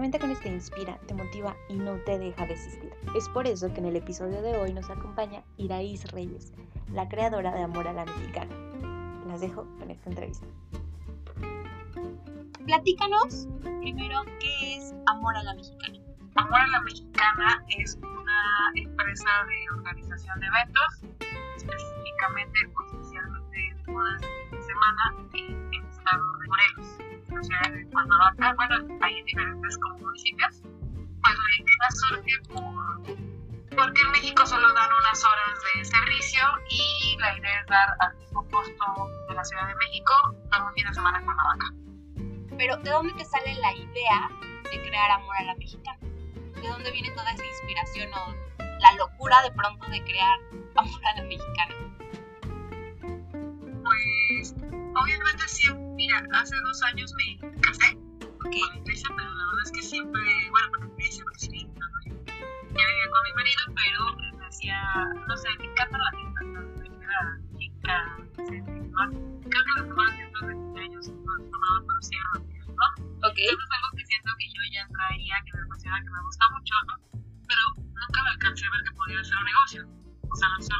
momento con este inspira, te motiva y no te deja desistir. Es por eso que en el episodio de hoy nos acompaña Iraís Reyes, la creadora de Amor a la Mexicana. Las dejo con esta entrevista. Platícanos primero qué es Amor a la Mexicana. Amor a la Mexicana es una empresa de organización de eventos, específicamente oficialmente de bodas de fin de semana en el estado de Morelos, la ciudad de Cuernavaca. Bueno, hay en diferentes como municipios. Pues la idea surge por, porque en México solo dan unas horas de servicio y la idea es dar al mismo costo de la Ciudad de México todo un fin de semana en Cuernavaca. Pero ¿de dónde te sale la idea de crear Amor a la Mexicana? ¿De dónde viene toda esa inspiración o la locura de pronto de crear Amor a la Mexicana? Pues obviamente siempre, mira, hace dos años me casé con la iglesia, pero la verdad es que siempre, bueno, con la iglesia, porque sí, no, no, ya vivía con mi marido, pero me decía, no sé, me encantan las fiestas, ¿no? Era chica, ¿no? Creo que las mejores fiestas de cumpleaños no sí eran las mías, ¿no? ok. Entonces es algo que siento que yo ya traía, que me apasiona, que me gusta mucho, ¿no? Pero nunca me alcancé a ver que podía ser un negocio. O sea, solo veía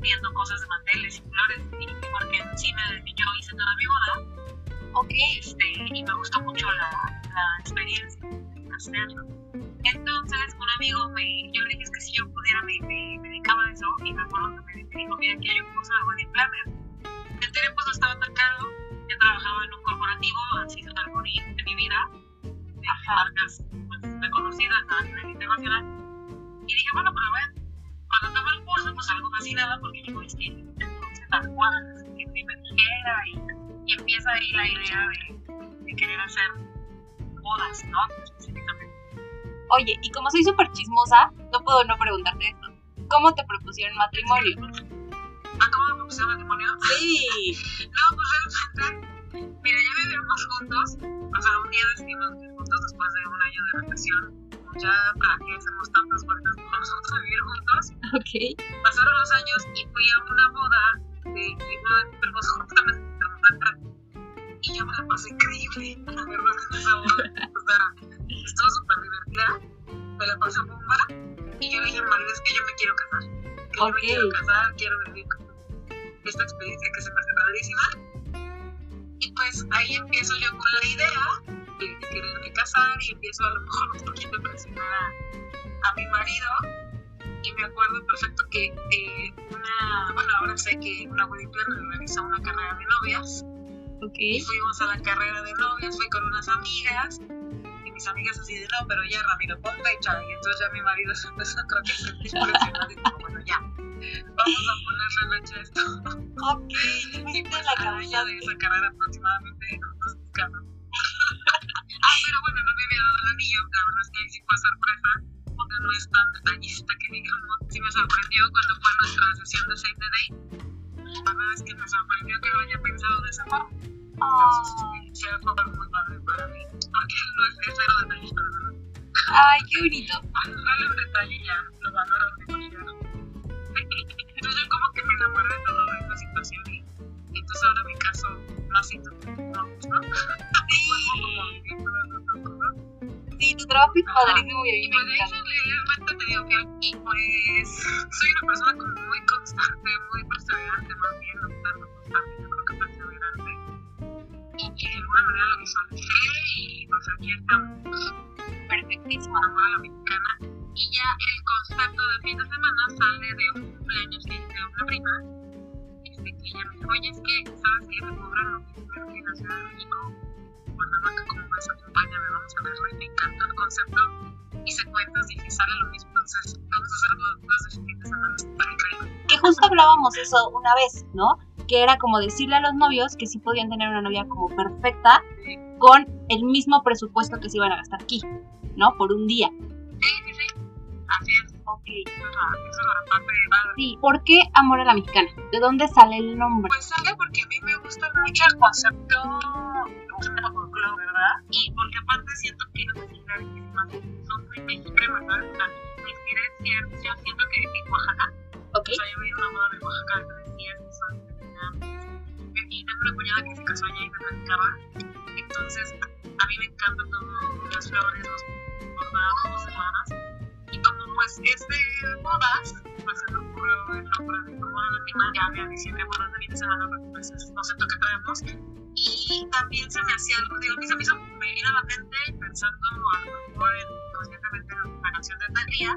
viendo cosas de manteles y flores y porque sí me, yo hice toda mi boda. Ok, este, y me gustó mucho la, la experiencia de hacerlo. Entonces, un amigo me, yo le dije es que si yo pudiera me, me, me dedicaba a eso y me acuerdo que me, dijo, mira, aquí hay un curso de wedding planner. El tiempo no estaba tan caro, yo trabajaba en un corporativo, así tan bonito en mi vida, de marcas pues, reconocidas a nivel internacional. Y dije, bueno, pero ven, cuando tomé el curso, pues algo fascinada porque digo, es que entonces tal cual, que me dijera y y empieza ahí la idea de, de querer hacer bodas, ¿no? Específicamente. oye, y como soy súper chismosa, no puedo no preguntarte esto. ¿Cómo te propusieron matrimonio? ¿Ah, cómo me propusieron matrimonio? Sí. No, pues realmente, mira, ya vivíamos juntos, o sea, un día decidimos vivir juntos después de un año de relación. Ya, ¿para qué hacemos tantas vueltas nosotros vivir juntos? Ok. Pasaron los años y fui a una boda de una de primos justamente. Y yo me la pasé increíble, la verdad, en esa boda. O sea, estuvo súper divertida, me la pasé bomba. Y yo le dije a marido, es que yo me quiero casar. Que yo Ok. me quiero casar, quiero vivir como esta experiencia que se me hace padrísima. Y pues ahí empiezo yo con la idea de quererme casar y empiezo a lo mejor un poquito a presionar a, a mi marido. Y me acuerdo perfecto que eh, una, bueno, ahora sé que una wedding planner una carrera de novias. Ok. y fuimos a la carrera de novias, fui con unas amigas. Y mis amigas así de no, pero ya Ramiro, pon fecha y entonces ya mi marido se empezó creo que presionado y dijo, bueno ya, vamos a ponerle fecha a esto Ok. y pues la año de esa carrera aproximadamente nos nos buscaron. ah, pero bueno, no me había dado el anillo, la verdad es que sí fue sorpresa, porque no es tan detallista que digamos. Sí me sorprendió cuando fue nuestra sesión de Save the Day. La verdad es que me sorprendió que lo haya pensado de esa forma. Entonces, este, fue muy padre para mí, porque no es, es cero detallista, la verdad. Ay, qué bonito. Dale un detalle ya, lo valoro demasiado. Entonces yo como que me enamoré de toda esa situación y, y entonces ahora me caso más y no, ¿no? Padrísimo y a Y mí pues me realmente te digo que y pues soy una persona como muy constante, muy perseverante más bien, no constante, yo creo que perseverante. Y que de alguna manera lo visualicé y pues aquí estamos. Perfectísimo. A la mexicana. Y ya el concepto de fin de semana sale de un cumpleaños que hice a una prima. Este, que ella me dijo, oye, es que, ¿sabes qué? Me cobran lo mismo aquí en la Ciudad de México. Cuernavaca, como ves, acompáñame, vamos a verlo. Y me encantó el concepto. Hice cuentas, dije, sale lo mismo. Entonces, vamos a hacer bodas de fin de semana. Está increíble. Que justo hablábamos eso una vez, ¿no? Que era como decirle a los novios que sí podían tener una novia como perfecta con el mismo presupuesto que se iban a gastar aquí, ¿no? Por un día. Sí, sí, sí. Así es. Ok. Esa es la, esa es la parte padre. Sí, ¿por qué Amor a la Mexicana? ¿De dónde sale el nombre? Pues sale porque a mí me gusta mucho el concepto como ¿verdad? Y porque aparte siento que las mexicanas son muy mexicanas, ¿sabes? O sea, sí, yo siento que en Oaxaca, Ok. o sea, yo veía una moda de Oaxaca tres días y son. Y tengo una cuñada que se casó allá y me platicaba. Entonces, a mí me encantan todo, las flores, los bordados, los demás. Y como pues es de bodas, pues se me ocurrió el nombre de como la latina. Ya había diciembre bodas de fin de semana pues es el concepto que traemos. Y también se me hacía algo, digo, que se me hizo, me vino a la mente pensando a lo mejor en, conscientemente en la canción de Talía.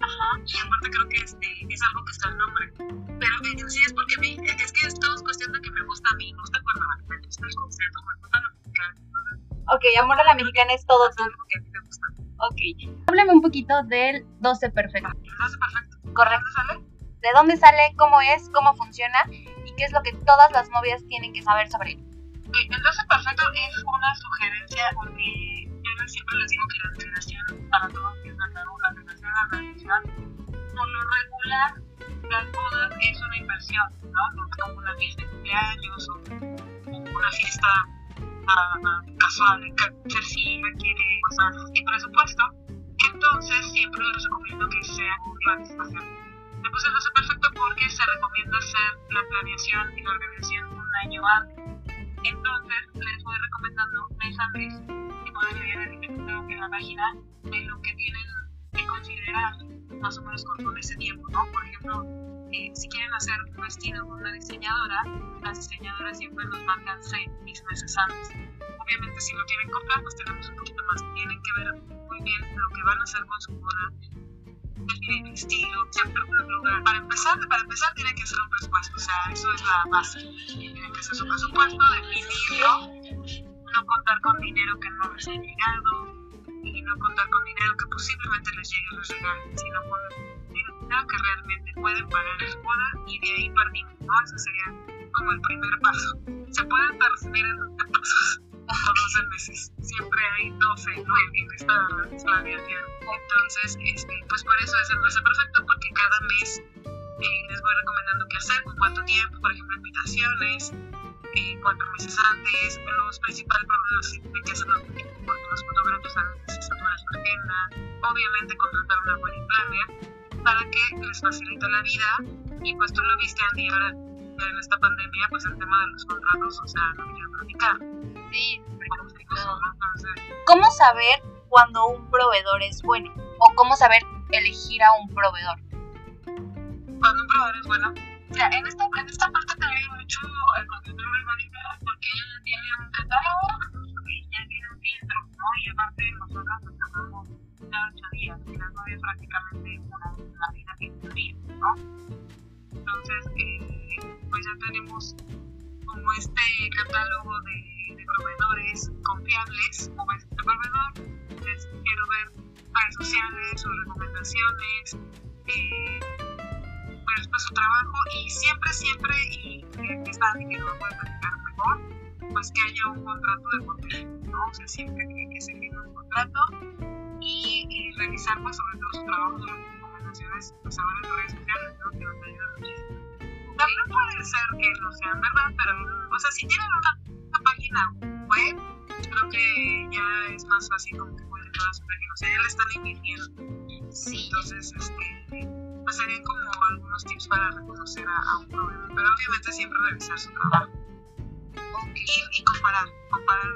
Ajá. Y aparte creo que este, es algo que está el nombre. Pero en sí es porque me, es que es todo es cuestión de que me gusta a mí, me gusta Cuernavaca, me gusta el concepto, me gusta la. Entonces, Ok, Amor a la Mexicana es todo es algo que a mí me gusta. Ok. Háblame un poquito del 12 perfecto. Lo hace perfecto. Correcto. ¿Dónde sale? ¿De dónde sale? ¿Cómo es? ¿Cómo funciona? ¿Y qué es lo que todas las novias tienen que saber sobre él? 12 perfecto es una sugerencia porque yo siempre les digo que la relación para todos es la la relación a la religión. Por lo regular, las bodas es una inversión, ¿no? Como una fiesta de cumpleaños o, una fiesta ah, casual, que sí requiere cosas y presupuesto. Entonces, siempre les recomiendo que sea una puse el 12 perfecto porque se recomienda hacer la planeación y la organización un año antes. Entonces, les voy recomendando mes a mes leer el etiquetado en la página de lo que tienen que considerar más o menos con, con ese tiempo, ¿no? Por ejemplo, eh, si quieren hacer un vestido con una diseñadora, las diseñadoras siempre nos marcan seis meses antes. Obviamente, si lo quieren comprar, pues tenemos un poquito más. Tienen que ver muy bien lo que van a hacer con su boda, el. Para empezar, para empezar, tienen que hacer un presupuesto, o sea, eso es la base. Tienen que hacer su presupuesto, definirlo, no contar con dinero que no les haya llegado y no contar con dinero que posiblemente les llegue y les regalen, sino con dinero que realmente pueden pagar su boda y de ahí partimos, ¿no? Eso sería como el primer paso. Se pueden resumir en 12 pasos o 12 meses. Siempre hay 12 ¿no? en, en esta planeación. Entonces, este, pues por eso es el 12 perfecto, porque cada mes eh, les voy recomendando qué hacer, con cuánto tiempo, por ejemplo, invitaciones, eh, cuatro meses antes, los principales problemas que hacerlo porque los fotógrafos saben que se satura su agenda, obviamente contratar una wedding planner para que les facilite la vida y pues tú lo viste Andy ahora en esta pandemia pues el tema de los contratos o sea no quiero platicar ¿Cómo saber cuando un proveedor es bueno? ¿O cómo saber elegir a un proveedor? cuando un proveedor es bueno sea en esta, en esta parte te ayuda mucho el una hermanita porque ella tiene un catálogo y ya tiene un filtro ¿no? y aparte nosotros nos tardamos cada ocho días y las novias prácticamente una vida día ¿no? entonces eh, pues ya tenemos como este catálogo de, de proveedores confiables como este proveedor les quiero ver redes sociales sus recomendaciones eh, pues, pues, su trabajo y siempre siempre y eh, es nadie que no lo puede platicar mejor pues que haya un contrato de por ¿no? o sea siempre que, que se firme un contrato y, y revisar pues sobre todo su trabajo las recomendaciones pues ahora en redes sociales ¿no? que nos ayudan muchísimo también puede ser que no sean verdad, pero, o sea, si tienen una página web, creo que ya es más fácil como que pueden llevar su página, o sea, ya le están invirtiendo. Sí. Entonces, este, pues serían como algunos tips para reconocer a, a un proveedor, pero obviamente siempre revisar su trabajo. Y, y comparar, comparar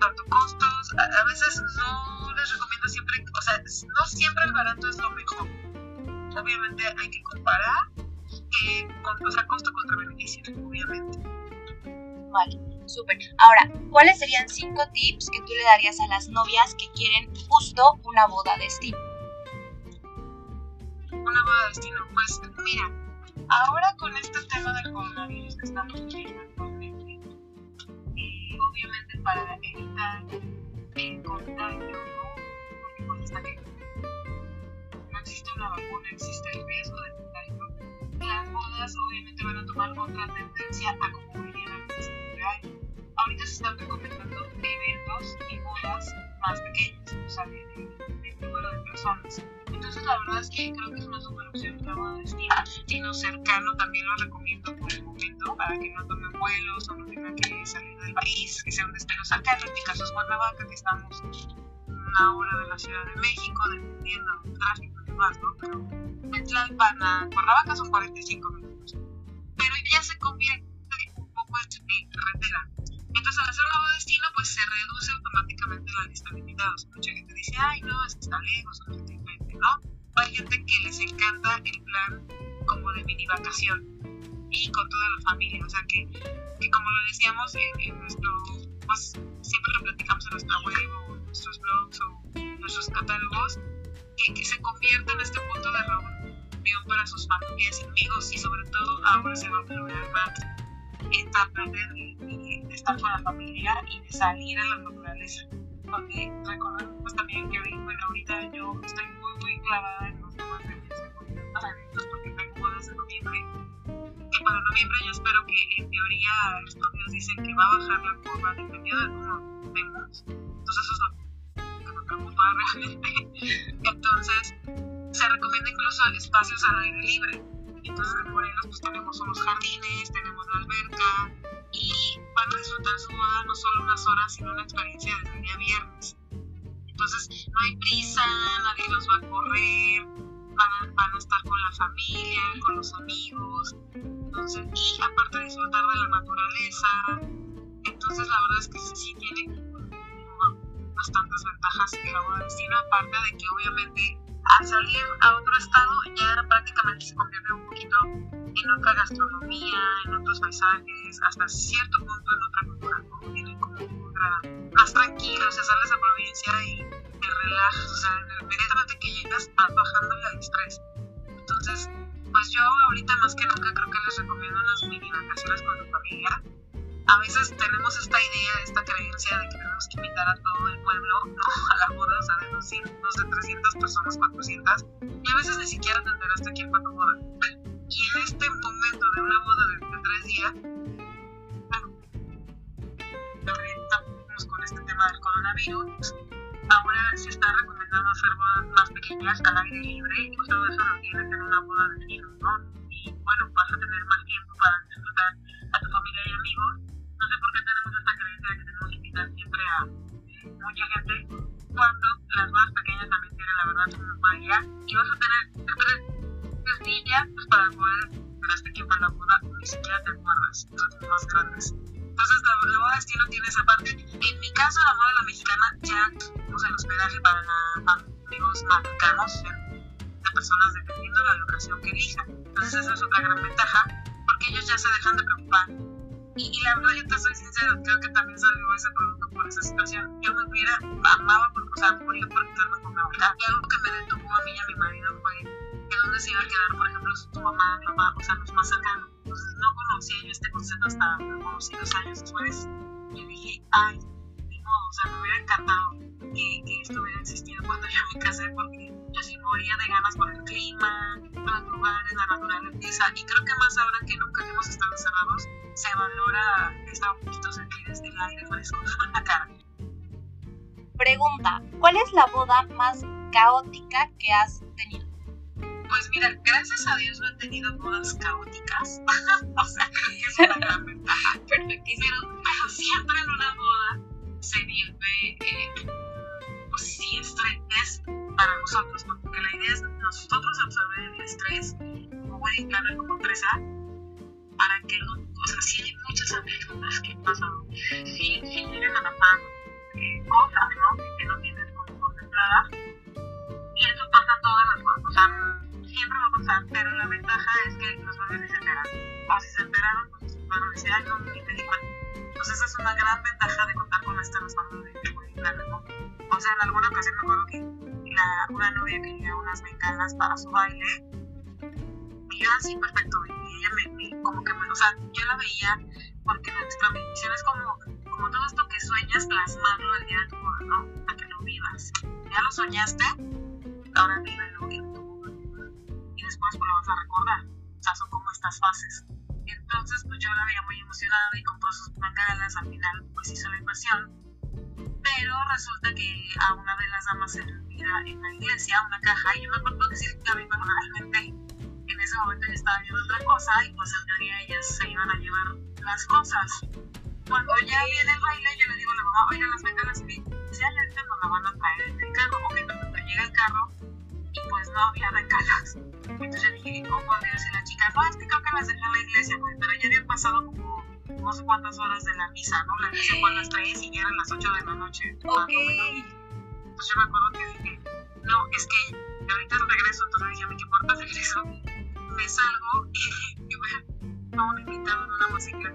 tanto costos, a, a veces no les recomiendo siempre, o sea, no siempre el barato es lo mejor. Obviamente hay que comparar eh, con, o sea, costo contra beneficio, obviamente. Vale, súper. Ahora, ¿cuáles serían cinco tips que tú le darías a las novias que quieren justo una boda de estilo? Una boda de destino, pues mira, ahora con este tema del coronavirus que estamos viviendo actualmente, obviamente para evitar el contagio, ¿no? porque pues que no existe una vacuna, existe el riesgo de contagio, las bodas obviamente van a tomar otra tendencia a como de año. Ahorita se están recomendando eventos y bodas más pequeñas, o sea, de, de, de número de personas. Entonces la verdad es que creo que es una super opción la boda de destino. Destino cercano también lo recomiendo por el momento para que no tomen vuelos o no tenga que salir del país, que sea un destino cercano. En mi caso es Cuernavaca, que estamos una hora de la Ciudad de México, dependiendo del tráfico y demás, ¿no? Pero de Tlalpan a Cuernavaca son 45 minutos. Pero ya se convierte un poco en carretera. Entonces, al hacer nuevo destino, pues se reduce automáticamente la lista de invitados. Mucha gente dice, ay, no, es está lejos, o no ¿no? Hay gente que les encanta el plan como de mini vacación y con toda la familia. O sea que, que como lo decíamos en, nuestro, pues siempre lo platicamos en nuestra web o en nuestros blogs o nuestros catálogos, que, que se convierte en este punto de reunión para sus familias y amigos y sobre todo ahora se va a valorar más parte de, de, estar con la familia y de salir a la naturaleza. Porque recordemos pues, también que bueno, ahorita yo estoy muy, muy clavada en los temas de los eventos porque tengo bodas en noviembre para noviembre yo espero que en teoría estudios dicen que va a bajar la curva dependiendo de cómo vemos. Entonces eso es lo que me preocupa realmente. Entonces se recomienda incluso espacios al aire libre. Entonces en Morelos pues tenemos unos jardines, tenemos la alberca y van a disfrutar su boda no solo unas horas, sino una experiencia desde el día viernes. Entonces no hay prisa, nadie los va a correr, van, van a estar con la familia, con los amigos, entonces, y aparte de disfrutar de la naturaleza, entonces la verdad es que sí tiene bastantes ventajas el agua destino, aparte de que obviamente al salir a otro estado ya prácticamente se convierte un poquito en otra gastronomía, en otros paisajes, hasta cierto punto en otra cultura, como tienen como otra, más tranquilo, o sea, sales a provincia y te relajas, o sea, inmediatamente que llegas vas bajando el estrés. Entonces, pues yo ahorita más que nunca creo que les recomiendo unas mini vacaciones con tu familia. A veces tenemos esta idea, esta creencia de que tenemos que invitar a todo el pueblo a la boda, o sea, de 200, de 300 personas, 400, y a veces ni siquiera te enteraste quién fue tu boda. Y en este momento de una boda de, de tres días, con este tema del coronavirus, ahora se está recomendando hacer bodas más pequeñas al aire libre y todo eso lo tienes en una boda de estilo, ¿no? Y bueno, vas a tener más tiempo para disfrutar a tu familia y amigos. No sé por qué tenemos esta creencia de que tenemos que invitar siempre a mucha gente cuando las bodas pequeñas también tienen la verdad su magia y vas a tener tres, días pues, para poder hasta quién fue la boda, ni siquiera te acuerdas, son más grandes. Entonces la, la boda destino tiene esa parte. En mi caso, la boda de la mexicana ya puse el hospedaje para amigos más cercanos de personas dependiendo de la locación que elijan. Entonces esa es otra gran ventaja porque ellos ya se dejan de preocupar. Y, y la verdad, yo te soy sincero, creo que también salió ese producto por esa situación. Yo me hubiera, amaba, por, o sea, moría por quedarme con mi abuela. Y algo que me detuvo a mí y a mi marido fue que dónde se iba a quedar, por ejemplo, tu mamá, mi papá, o sea, los más cercanos. Entonces no conocía yo este concepto hasta unos dos años después. Y dije, ay, ni modo, o sea, me hubiera encantado que, que esto hubiera existido cuando yo me casé, porque yo sí moría de ganas por el clima, los lugares, la naturaleza. Y creo que más ahora que nunca fresco en la cara. Pregunta, ¿cuál es la boda más caótica que has tenido? Pues mira, gracias a Dios no he tenido bodas caóticas. o sea, creo que es una gran ventaja. Perfectísimo. Pero, pero siempre en una boda se vive, eh, pues sí, estrés para nosotros, ¿no? porque la idea es nosotros absorber el estrés como wedding planner, como empresa, para que, o sea, sí hay muchas anécdotas que pasado, sí, sí llegan a pasar eh, cosas, ¿no? Que no tienes como contempladas, y eso pasa en todas las cosas, o sea, siempre va a pasar, pero la ventaja es que los ni se enteran, o si se enteraron, pues a decir, ay, no, ni me di cuenta. Entonces esa es una gran ventaja de contar con este respaldo de, planner, ¿no? O sea, en alguna ocasión me acuerdo que la, una novia quería unas bengalas para su baile. Y yo así, perfecto. Ella me, me, como que me, o sea, yo la veía porque nuestra misión es como, como todo esto que sueñas, plasmarlo el día de tu boda, ¿no? Para que lo vivas. Ya lo soñaste, ahora vívelo en tu boda. Y después pues lo vas a recordar. O sea, son como estas fases. Entonces, pues yo la veía muy emocionada y compró sus bengalas. Al final, pues hizo la inversión pero resulta que a una de las damas se le olvida en la iglesia una caja y yo me acuerdo que sí la vi, ese momento yo estaba viendo otra cosa y pues en teoría ella se iban a llevar las cosas. Cuando ya viene el baile, yo le digo a la mamá, oigan, las bengalas, y dice, ay, ahorita nos la van a traer en el carro. Ok, cuando llega el carro, y pues no había bengalas. Entonces yo dije, ¿cómo a decir la chica? No, es que creo que las dejé en la iglesia, güey, pero ya habían pasado como no sé cuántas horas de la misa, ¿no? La misa fue a las 3 y ya eran las 8 de la noche. Ok. Entonces yo me acuerdo que dije, no, es que ahorita regreso, entonces dije, ¿qué importa regreso? Me salgo y, y me a un invitado en una música.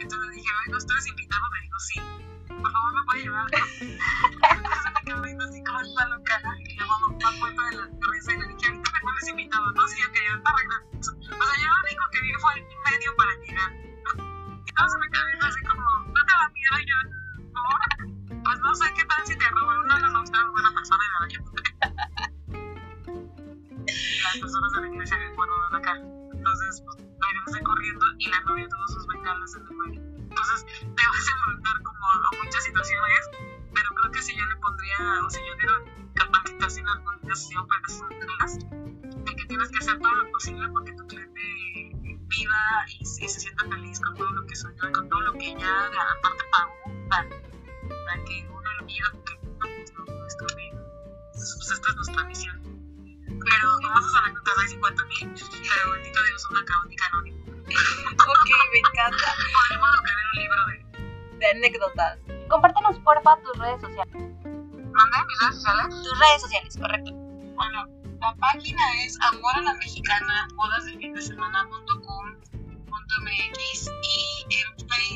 Entonces dije, ay, ¿no estás invitado? Me dijo, sí. Por favor, me puede llevar. Entonces me quedé así como esta loca y la mamá puerta de la cabeza y le dije, ahorita me vuelves invitado, ¿no? Si yo quería estar regreso. O sea, yo lo único que vi fue el medio para llegar. Entonces me quedé así como, no te da miedo yo, no, pues no sé qué tal si te roban. No, usted es buena persona y me la llevo. Las personas de la iglesia acá. Entonces, pues regresé corriendo y la novia tuvo sus bengalas en el baile. Entonces, te vas a enfrentar como a muchas situaciones, pero creo que si yo le pondría, o si yo diera capacitación a algunas personas, de que tienes que hacer todo lo posible porque tu cliente viva y, y se sienta feliz con todo lo que soñó y con todo lo que ella aparte pagó redes sociales. ¿Mandé mis redes sociales? Tus redes sociales, correcto. Bueno, la página es amor a la mexicana, bodas de fin de semana.com.mx y en,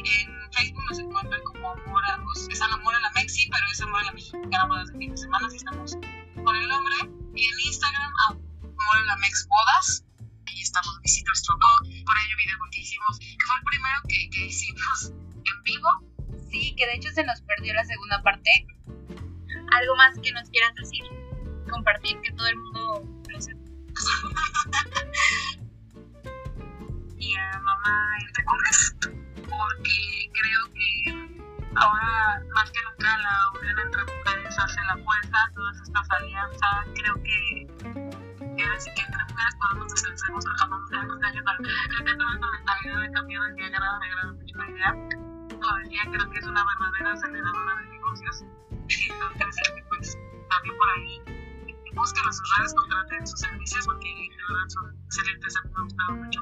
en Facebook nos encuentran como amor a, pues, es amor a la Mexi, pero es amor a la mexicana, bodas de fin de semana, si estamos con el nombre. Y en Instagram, amor a la mex bodas. Ahí estamos, visita nuestro blog, por ello video que hicimos, que fue el primero que, que hicimos en vivo. Sí, que de hecho se nos perdió la segunda parte. ¿Algo más que nos quieras decir? Compartir, que todo el mundo lo sepa. y a mamá en recorres porque creo que ahora más que nunca la unión entre mujeres hace la fuerza, todas estas alianzas, creo que, ahora sí que entre mujeres podemos descansarnos, jamás debemos ayudar. Creo que toda esta mentalidad ha cambiado y que ha ganado, me decía, creo que es una verdadera aceleradora de negocios. Entonces, pues también por ahí busquen a sus redes, contraten sus servicios porque de verdad son excelentes, a mí me ha gustado mucho.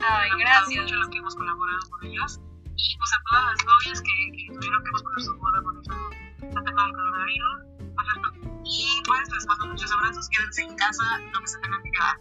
Ay, Me ha gracias. gustado mucho lo que hemos colaborado con ellos. Y pues a todas las novias que, que tuvieron que posponer su boda por eso del tema del coronavirus. Y pues les mando muchos abrazos, quédense en casa, no que se tengan que quedar.